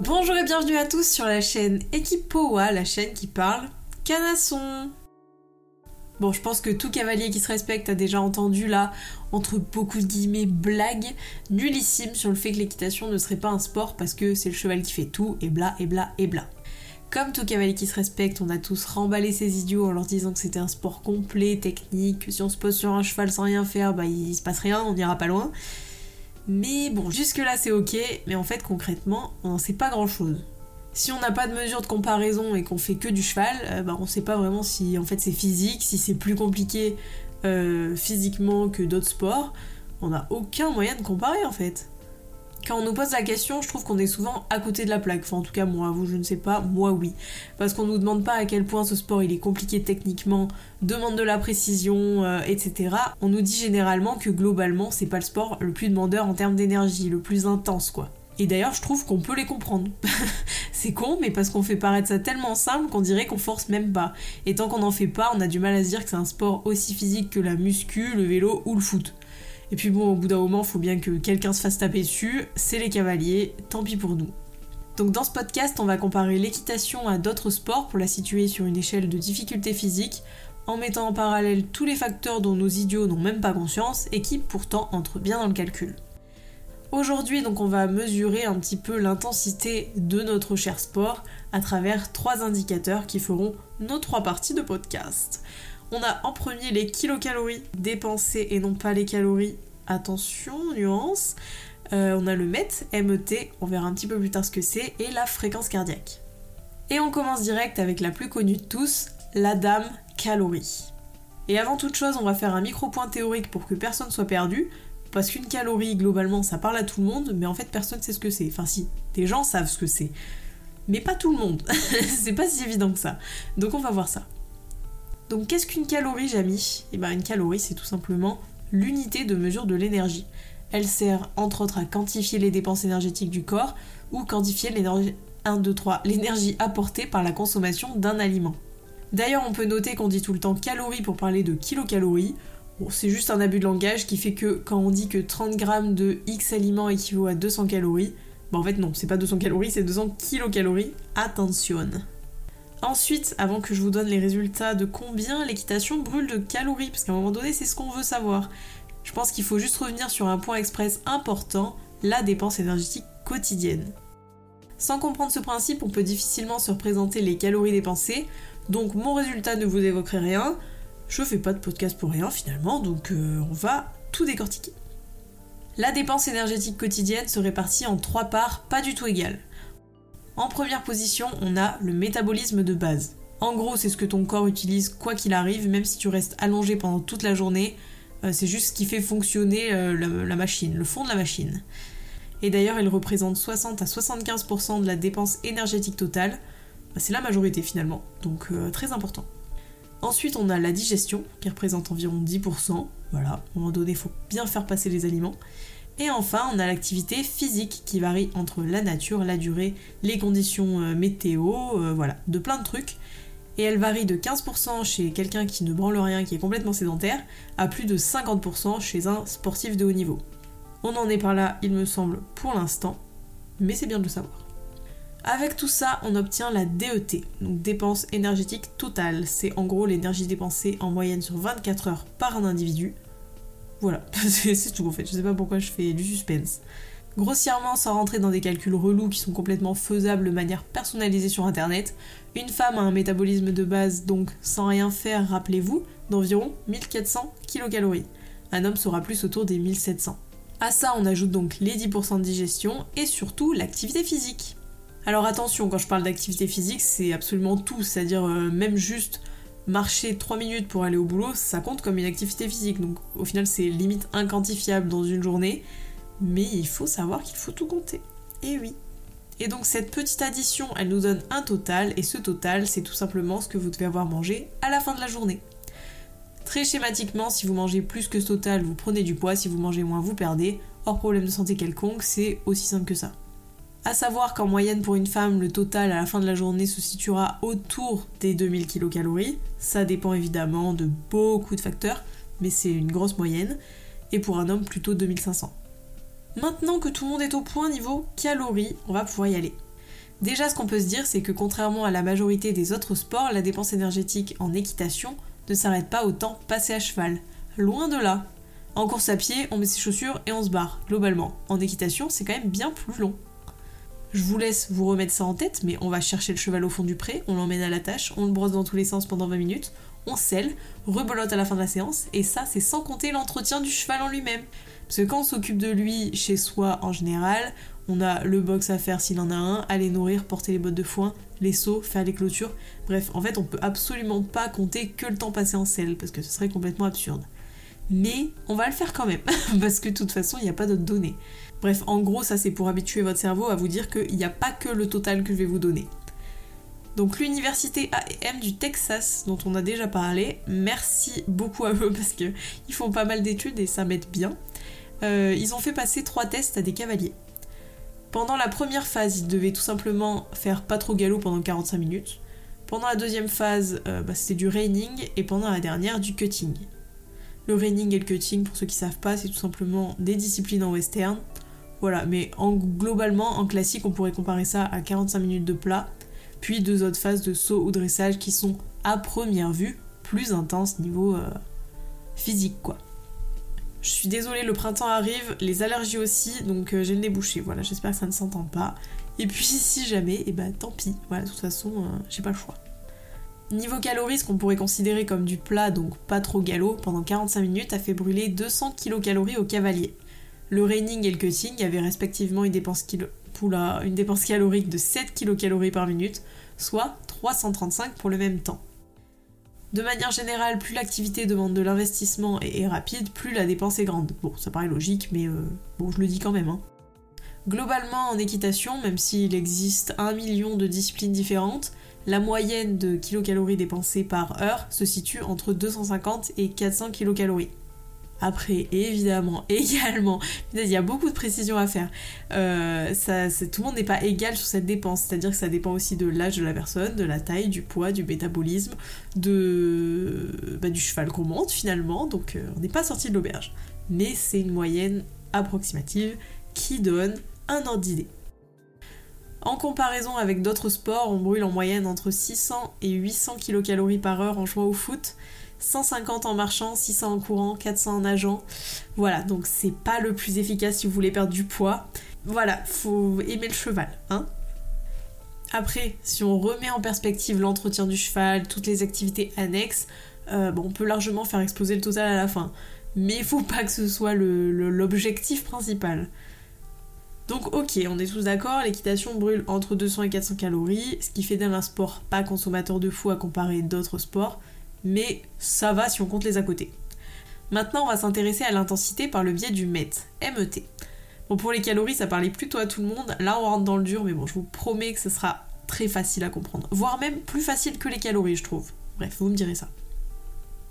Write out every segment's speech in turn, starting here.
Bonjour et bienvenue à tous sur la chaîne Equipoa, la chaîne qui parle canasson. Bon, je pense que tout cavalier qui se respecte a déjà entendu là, entre beaucoup de guillemets, blague nullissime sur le fait que l'équitation ne serait pas un sport parce que c'est le cheval qui fait tout, et bla, et bla, et bla. Comme tout cavalier qui se respecte, on a tous remballé ces idiots en leur disant que c'était un sport complet, technique, que si on se pose sur un cheval sans rien faire, bah il se passe rien, on n'ira pas loin. Mais bon, jusque-là c'est ok, mais en fait concrètement, on sait pas grand-chose. Si on n'a pas de mesure de comparaison et qu'on fait que du cheval, euh, bah, on sait pas vraiment si en fait c'est physique, si c'est plus compliqué euh, physiquement que d'autres sports. On n'a aucun moyen de comparer en fait. Quand on nous pose la question, je trouve qu'on est souvent à côté de la plaque. Enfin, en tout cas, moi, vous, je ne sais pas, moi, oui. Parce qu'on nous demande pas à quel point ce sport est compliqué techniquement, demande de la précision, euh, etc. On nous dit généralement que globalement, c'est pas le sport le plus demandeur en termes d'énergie, le plus intense, quoi. Et d'ailleurs, je trouve qu'on peut les comprendre. c'est con, mais parce qu'on fait paraître ça tellement simple qu'on dirait qu'on force même pas. Et tant qu'on n'en fait pas, on a du mal à se dire que c'est un sport aussi physique que la muscu, le vélo ou le foot. Et puis bon, au bout d'un moment, faut bien que quelqu'un se fasse taper dessus, c'est les cavaliers, tant pis pour nous. Donc dans ce podcast, on va comparer l'équitation à d'autres sports pour la situer sur une échelle de difficulté physique, en mettant en parallèle tous les facteurs dont nos idiots n'ont même pas conscience et qui pourtant entrent bien dans le calcul. Aujourd'hui, donc, on va mesurer un petit peu l'intensité de notre cher sport à travers trois indicateurs qui feront nos trois parties de podcast. On a en premier les kilocalories dépensées et non pas les calories. Attention, nuance. Euh, on a le MET, MET, on verra un petit peu plus tard ce que c'est, et la fréquence cardiaque. Et on commence direct avec la plus connue de tous, la dame calorie. Et avant toute chose, on va faire un micro-point théorique pour que personne soit perdu. Parce qu'une calorie, globalement, ça parle à tout le monde, mais en fait, personne sait ce que c'est. Enfin, si, des gens savent ce que c'est. Mais pas tout le monde. c'est pas si évident que ça. Donc, on va voir ça. Donc, qu'est-ce qu'une calorie, Jamy? Eh ben, une calorie, c'est tout simplement l'unité de mesure de l'énergie. Elle sert, entre autres, à quantifier les dépenses énergétiques du corps ou quantifier l'énergie 1, 2, 3, l'énergie apportée par la consommation d'un aliment. D'ailleurs, on peut noter qu'on dit tout le temps calories pour parler de kilocalories, Bon, c'est juste un abus de langage qui fait que quand on dit que 30 grammes de X aliments équivaut à 200 calories, bah en fait non, c'est pas 200 calories, c'est 200 kilocalories. Attention. Ensuite, avant que je vous donne les résultats de combien l'équitation brûle de calories, parce qu'à un moment donné, c'est ce qu'on veut savoir. Je pense qu'il faut juste revenir sur un point express important, la dépense énergétique quotidienne. Sans comprendre ce principe, on peut difficilement se représenter les calories dépensées, donc mon résultat ne vous évoquerait rien, je fais pas de podcast pour rien finalement, donc euh, on va tout décortiquer. La dépense énergétique quotidienne se répartit en trois parts pas du tout égales. En première position, on a le métabolisme de base. En gros, c'est ce que ton corps utilise quoi qu'il arrive, même si tu restes allongé pendant toute la journée. Euh, c'est juste ce qui fait fonctionner euh, la, machine, le fond de la machine. Et d'ailleurs, il représente 60 à 75% de la dépense énergétique totale. Bah, c'est la majorité finalement, donc très important. Ensuite, on a la digestion, qui représente environ 10%. Voilà, à un moment donné, il faut bien faire passer les aliments. Et enfin, on a l'activité physique qui varie entre la nature, la durée, les conditions euh, météo, euh, voilà, de plein de trucs. Et elle varie de 15% chez quelqu'un qui ne branle rien, qui est complètement sédentaire, à plus de 50% chez un sportif de haut niveau. On en est par là, il me semble, pour l'instant, mais c'est bien de le savoir. Avec tout ça, on obtient la DET, donc dépense énergétique totale. C'est en gros l'énergie dépensée en moyenne sur 24 heures par un individu. Voilà, c'est tout en fait. Je sais pas pourquoi je fais du suspense. Grossièrement, sans rentrer dans des calculs relous qui sont complètement faisables de manière personnalisée sur internet, une femme a un métabolisme de base, donc sans rien faire, rappelez-vous, d'environ 1400 kcal. Un homme sera plus autour des 1700. À ça, on ajoute donc les 10% de digestion et surtout l'activité physique. Alors attention, quand je parle d'activité physique, c'est absolument tout, c'est-à-dire euh, même juste marcher 3 minutes pour aller au boulot, ça compte comme une activité physique. Donc au final, c'est limite inquantifiable dans une journée, mais il faut savoir qu'il faut tout compter. Et oui. Et donc cette petite addition, elle nous donne un total, et ce total, c'est tout simplement ce que vous devez avoir mangé à la fin de la journée. Très schématiquement, si vous mangez plus que ce total, vous prenez du poids, si vous mangez moins, vous perdez. Hors problème de santé quelconque, c'est aussi simple que ça. À savoir qu'en moyenne pour une femme, le total à la fin de la journée se situera autour des 2000 kcal. Ça dépend évidemment de beaucoup de facteurs, mais c'est une grosse moyenne. Et pour un homme, plutôt 2500. Maintenant que tout le monde est au point niveau calories, on va pouvoir y aller. Déjà, ce qu'on peut se dire, c'est que contrairement à la majorité des autres sports, la dépense énergétique en équitation ne s'arrête pas au temps passé à cheval. Loin de là. En course à pied, on met ses chaussures et on se barre, globalement. En équitation, c'est quand même bien plus long. Je vous laisse vous remettre ça en tête, mais on va chercher le cheval au fond du pré, on l'emmène à la tâche, on le brosse dans tous les sens pendant 20 minutes, on selle, rebolote à la fin de la séance, et ça, c'est sans compter l'entretien du cheval en lui-même. Parce que quand on s'occupe de lui chez soi en général, on a le box à faire s'il en a un, aller nourrir, porter les bottes de foin, les seaux, faire les clôtures. Bref, en fait, on peut absolument pas compter que le temps passé en selle, parce que ce serait complètement absurde. Mais on va le faire quand même, parce que de toute façon, il n'y a pas d'autres données. Bref, en gros, ça c'est pour habituer votre cerveau à vous dire qu'il n'y a pas que le total que je vais vous donner. Donc l'université AM du Texas, dont on a déjà parlé, merci beaucoup à eux parce qu'ils font pas mal d'études et ça m'aide bien. Euh, ils ont fait passer trois tests à des cavaliers. Pendant la première phase, ils devaient tout simplement faire pas trop galop pendant 45 minutes. Pendant la deuxième phase, euh, bah, c'était du reining et pendant la dernière, du cutting. Le reining et le cutting, pour ceux qui savent pas, c'est tout simplement des disciplines en western. Voilà, mais en, globalement, en classique, on pourrait comparer ça à 45 minutes de plat, puis deux autres phases de saut ou dressage qui sont, à première vue, plus intenses niveau euh, physique, quoi. Je suis désolée, le printemps arrive, les allergies aussi, donc euh, j'ai le nez. Voilà, j'espère que ça ne s'entend pas. Et puis si jamais, et eh ben tant pis. Voilà, de toute façon, euh, j'ai pas le choix. Niveau calories, ce qu'on pourrait considérer comme du plat, donc pas trop galop, pendant 45 minutes a fait brûler 200 kcal au cavalier. Le reining et le cutting avaient respectivement une dépense, calorique de 7 kcal par minute, soit 335 pour le même temps. De manière générale, plus l'activité demande de l'investissement et est rapide, plus la dépense est grande. Bon, ça paraît logique, mais euh, bon, je le dis quand même. Hein. Globalement, en équitation, même s'il existe un million de disciplines différentes, la moyenne de kilocalories dépensées par heure se situe entre 250 et 400 kilocalories. Après, évidemment, également, il y a beaucoup de précisions à faire. Euh, tout le monde n'est pas égal sur cette dépense, c'est-à-dire que ça dépend aussi de l'âge de la personne, de la taille, du poids, du métabolisme, de, bah, du cheval qu'on monte finalement, donc euh, on n'est pas sorti de l'auberge. Mais c'est une moyenne approximative qui donne un ordre d'idée. En comparaison avec d'autres sports, on brûle en moyenne entre 600 et 800 kcal par heure en jouant au foot, 150 en marchant, 600 en courant, 400 en nageant. Voilà, donc c'est pas le plus efficace si vous voulez perdre du poids. Voilà, faut aimer le cheval, hein. Après, si on remet en perspective l'entretien du cheval, toutes les activités annexes, euh, on peut largement faire exploser le total à la fin. Mais il faut pas que ce soit l'objectif principal. Donc ok, on est tous d'accord, l'équitation brûle entre 200 et 400 calories, ce qui fait d'elle un sport pas consommateur de fou à comparer d'autres sports, mais ça va si on compte les à côté. Maintenant, on va s'intéresser à l'intensité par le biais du MET, MET. Bon, pour les calories, ça parlait plutôt à tout le monde. Là, on rentre dans le dur, mais bon, je vous promets que ce sera très facile à comprendre. Voire même plus facile que les calories, je trouve. Bref, vous me direz ça.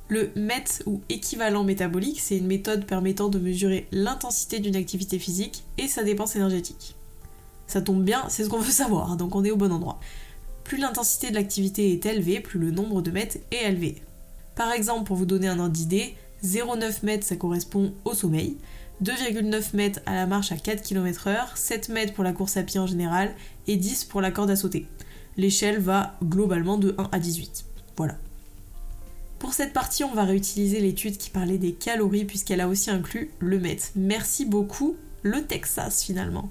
Le MET ou équivalent métabolique, c'est une méthode permettant de mesurer l'intensité d'une activité physique et sa dépense énergétique. Ça tombe bien, c'est ce qu'on veut savoir, hein, donc on est au bon endroit. Plus l'intensité de l'activité est élevée, plus le nombre de mètres est élevé. Par exemple, pour vous donner un ordre d'idée, 0,9 mètres ça correspond au sommeil, 2,9 mètres à la marche à 4 km/h, 7 mètres pour la course à pied en général et 10 pour la corde à sauter. L'échelle va globalement de 1 à 18. Voilà. Pour cette partie, on va réutiliser l'étude qui parlait des calories puisqu'elle a aussi inclus le mètre. Merci beaucoup, le Texas finalement.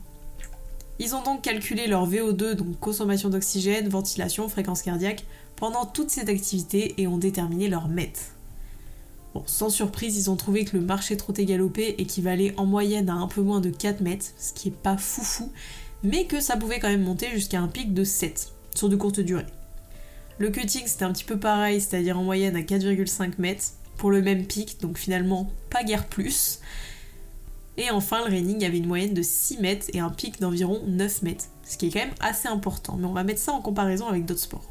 Ils ont donc calculé leur VO2, donc consommation d'oxygène, ventilation, fréquence cardiaque, pendant toute cette activité et ont déterminé leur MET. Bon, sans surprise, ils ont trouvé que le marché trotté galopé équivalait en moyenne à un peu moins de 4 mètres, ce qui est pas foufou, mais que ça pouvait quand même monter jusqu'à un pic de 7 sur de courtes durées. Le cutting c'était un petit peu pareil, c'est-à-dire en moyenne à 4,5 mètres pour le même pic, donc finalement pas guère plus. Et enfin, le reining avait une moyenne de 6 mètres et un pic d'environ 9 mètres, ce qui est quand même assez important, mais on va mettre ça en comparaison avec d'autres sports.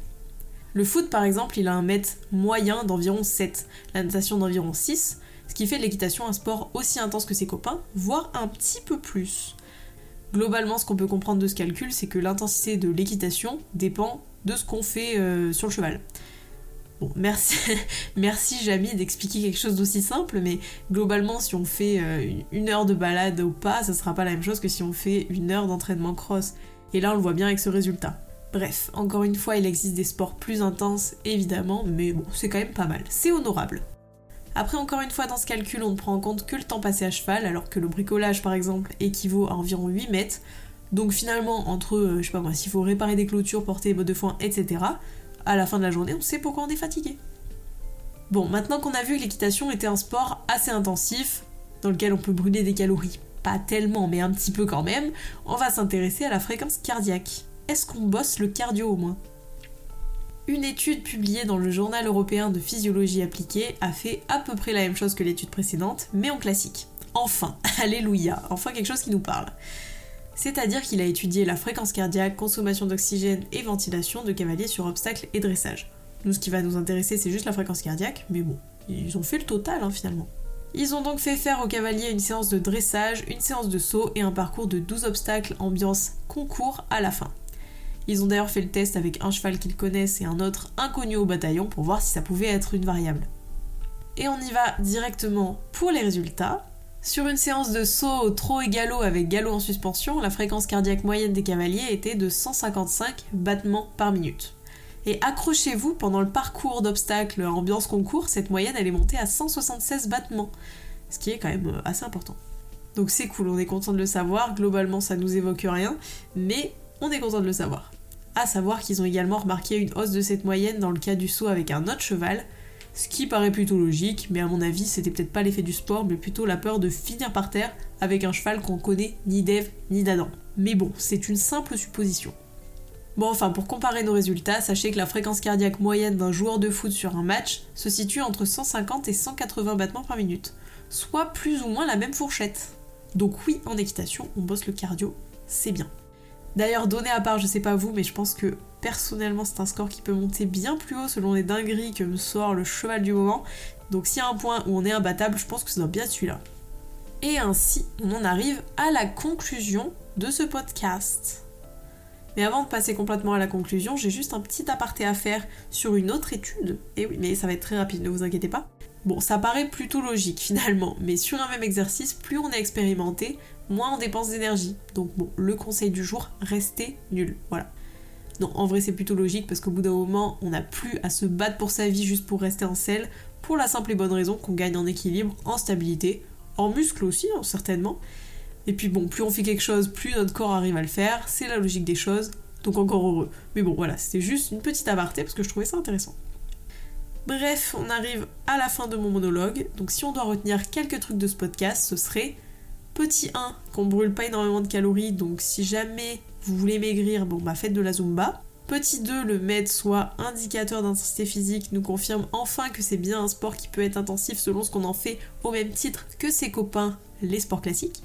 Le foot, par exemple, il a un mètre moyen d'environ 7, la natation d'environ 6, ce qui fait de l'équitation un sport aussi intense que ses copains, voire un petit peu plus. Globalement, ce qu'on peut comprendre de ce calcul, c'est que l'intensité de l'équitation dépend de ce qu'on fait euh, sur le cheval. Merci, merci Jamie d'expliquer quelque chose d'aussi simple, mais globalement, si on fait euh, une heure de balade au pas, ça sera pas la même chose que si on fait une heure d'entraînement cross. Et là, on le voit bien avec ce résultat. Bref, encore une fois, il existe des sports plus intenses, évidemment, mais bon, c'est quand même pas mal. C'est honorable. Après, encore une fois, dans ce calcul, on ne prend en compte que le temps passé à cheval, alors que le bricolage, par exemple, équivaut à environ 8 mètres. Donc finalement, entre, euh, je sais pas moi, s'il faut réparer des clôtures, porter des bottes de foin, etc., à la fin de la journée, on sait pourquoi on est fatigué. Bon, maintenant qu'on a vu que l'équitation était un sport assez intensif, dans lequel on peut brûler des calories, pas tellement, mais un petit peu quand même, on va s'intéresser à la fréquence cardiaque. Est-ce qu'on bosse le cardio au moins? Une étude publiée dans le Journal européen de physiologie appliquée a fait à peu près la même chose que l'étude précédente, mais en classique. Enfin, alléluia, enfin quelque chose qui nous parle. C'est-à-dire qu'il a étudié la fréquence cardiaque, consommation d'oxygène et ventilation de cavaliers sur obstacles et dressage. Nous, ce qui va nous intéresser, c'est juste la fréquence cardiaque, mais bon, ils ont fait le total hein, finalement. Ils ont donc fait faire aux cavaliers une séance de dressage, une séance de saut et un parcours de 12 obstacles ambiance concours à la fin. Ils ont d'ailleurs fait le test avec un cheval qu'ils connaissent et un autre inconnu au bataillon pour voir si ça pouvait être une variable. Et on y va directement pour les résultats. Sur une séance de saut trot et galop avec galop en suspension, la fréquence cardiaque moyenne des cavaliers était de 155 battements par minute. Et accrochez-vous, pendant le parcours d'obstacles ambiance concours, cette moyenne elle est montée à 176 battements, ce qui est quand même euh, assez important. Donc c'est cool, on est content de le savoir, globalement ça nous évoque rien, mais on est content de le savoir. À savoir qu'ils ont également remarqué une hausse de cette moyenne dans le cas du saut avec un autre cheval, ce qui paraît plutôt logique, mais à mon avis c'était peut-être pas l'effet du sport, mais plutôt la peur de finir par terre avec un cheval qu'on connaît ni d'Ève ni d'Adam. Mais bon, c'est une simple supposition. Bon enfin, pour comparer nos résultats, sachez que la fréquence cardiaque moyenne d'un joueur de foot sur un match se situe entre 150 et 180 battements par minute, soit plus ou moins la même fourchette. Donc oui, en équitation, on bosse le cardio, c'est bien. D'ailleurs, donné à part, je sais pas vous, mais je pense que personnellement c'est un score qui peut monter bien plus haut selon les dingueries que me sort le cheval du moment. Donc s'il y a un point où on est imbattable, je pense que ça doit bien celui-là. Et ainsi, on en arrive à la conclusion de ce podcast. Mais avant de passer complètement à la conclusion, j'ai juste un petit aparté à faire sur une autre étude. Et oui, mais ça va être très rapide, ne vous inquiétez pas. Bon, ça paraît plutôt logique finalement, mais sur un même exercice, plus on est expérimenté, moins on dépense d'énergie. Donc bon, le conseil du jour, restez nul. Voilà. Non, en vrai c'est plutôt logique parce qu'au bout d'un moment, on n'a plus à se battre pour sa vie juste pour rester en selle, pour la simple et bonne raison qu'on gagne en équilibre, en stabilité, en muscle aussi, hein, certainement. Et puis bon, plus on fait quelque chose, plus notre corps arrive à le faire, c'est la logique des choses, donc encore heureux. Mais bon, voilà, c'était juste une petite aparté parce que je trouvais ça intéressant. Bref, on arrive à la fin de mon monologue, donc si on doit retenir quelques trucs de ce podcast, ce serait Petit 1, qu'on brûle pas énormément de calories, donc si jamais vous voulez maigrir, bon bah faites de la zumba. Petit 2, le MED, soit indicateur d'intensité physique, nous confirme enfin que c'est bien un sport qui peut être intensif selon ce qu'on en fait au même titre que ses copains, les sports classiques.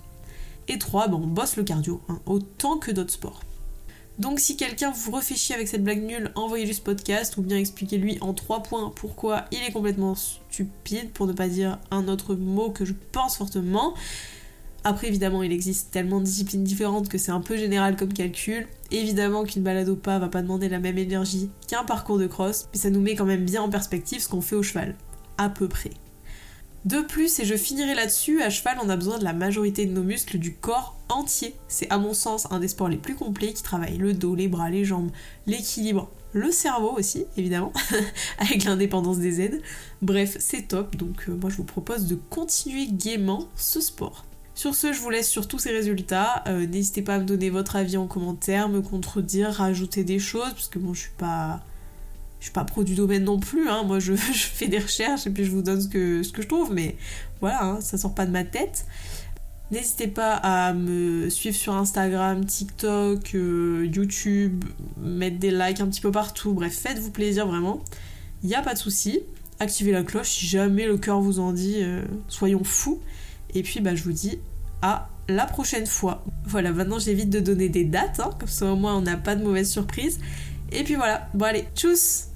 Et 3, bon, on bosse le cardio, hein, autant que d'autres sports. Donc si quelqu'un vous refait chier avec cette blague nulle, envoyez-lui ce podcast ou bien expliquez-lui en 3 points pourquoi il est complètement stupide, pour ne pas dire un autre mot que je pense fortement. Après, évidemment, il existe tellement de disciplines différentes que c'est un peu général comme calcul. Évidemment qu'une balade au pas va pas demander la même énergie qu'un parcours de cross, mais ça nous met quand même bien en perspective ce qu'on fait au cheval. À peu près. De plus, et je finirai là-dessus, à cheval, on a besoin de la majorité de nos muscles du corps entier. C'est à mon sens un des sports les plus complets qui travaille le dos, les bras, les jambes, l'équilibre, le cerveau aussi, évidemment, avec l'indépendance des aides. Bref, c'est top, donc euh, moi je vous propose de continuer gaiement ce sport. Sur ce, je vous laisse sur tous ces résultats. Euh, n'hésitez pas à me donner votre avis en commentaire, me contredire, rajouter des choses, parce que bon, je suis pas. Je suis pas pro du domaine non plus, hein. moi je, fais des recherches et puis je vous donne ce que, ce que je trouve, mais voilà, hein, ça sort pas de ma tête. N'hésitez pas à me suivre sur Instagram, TikTok, euh, YouTube, mettre des likes un petit peu partout, bref, faites-vous plaisir vraiment. Il n'y a pas de souci. Activez la cloche si jamais le cœur vous en dit, euh, soyons fous. Et puis bah, je vous dis à la prochaine fois. Voilà, maintenant j'évite de donner des dates, hein, comme ça au moins on n'a pas de mauvaises surprises. Et puis voilà, bon allez, tchuss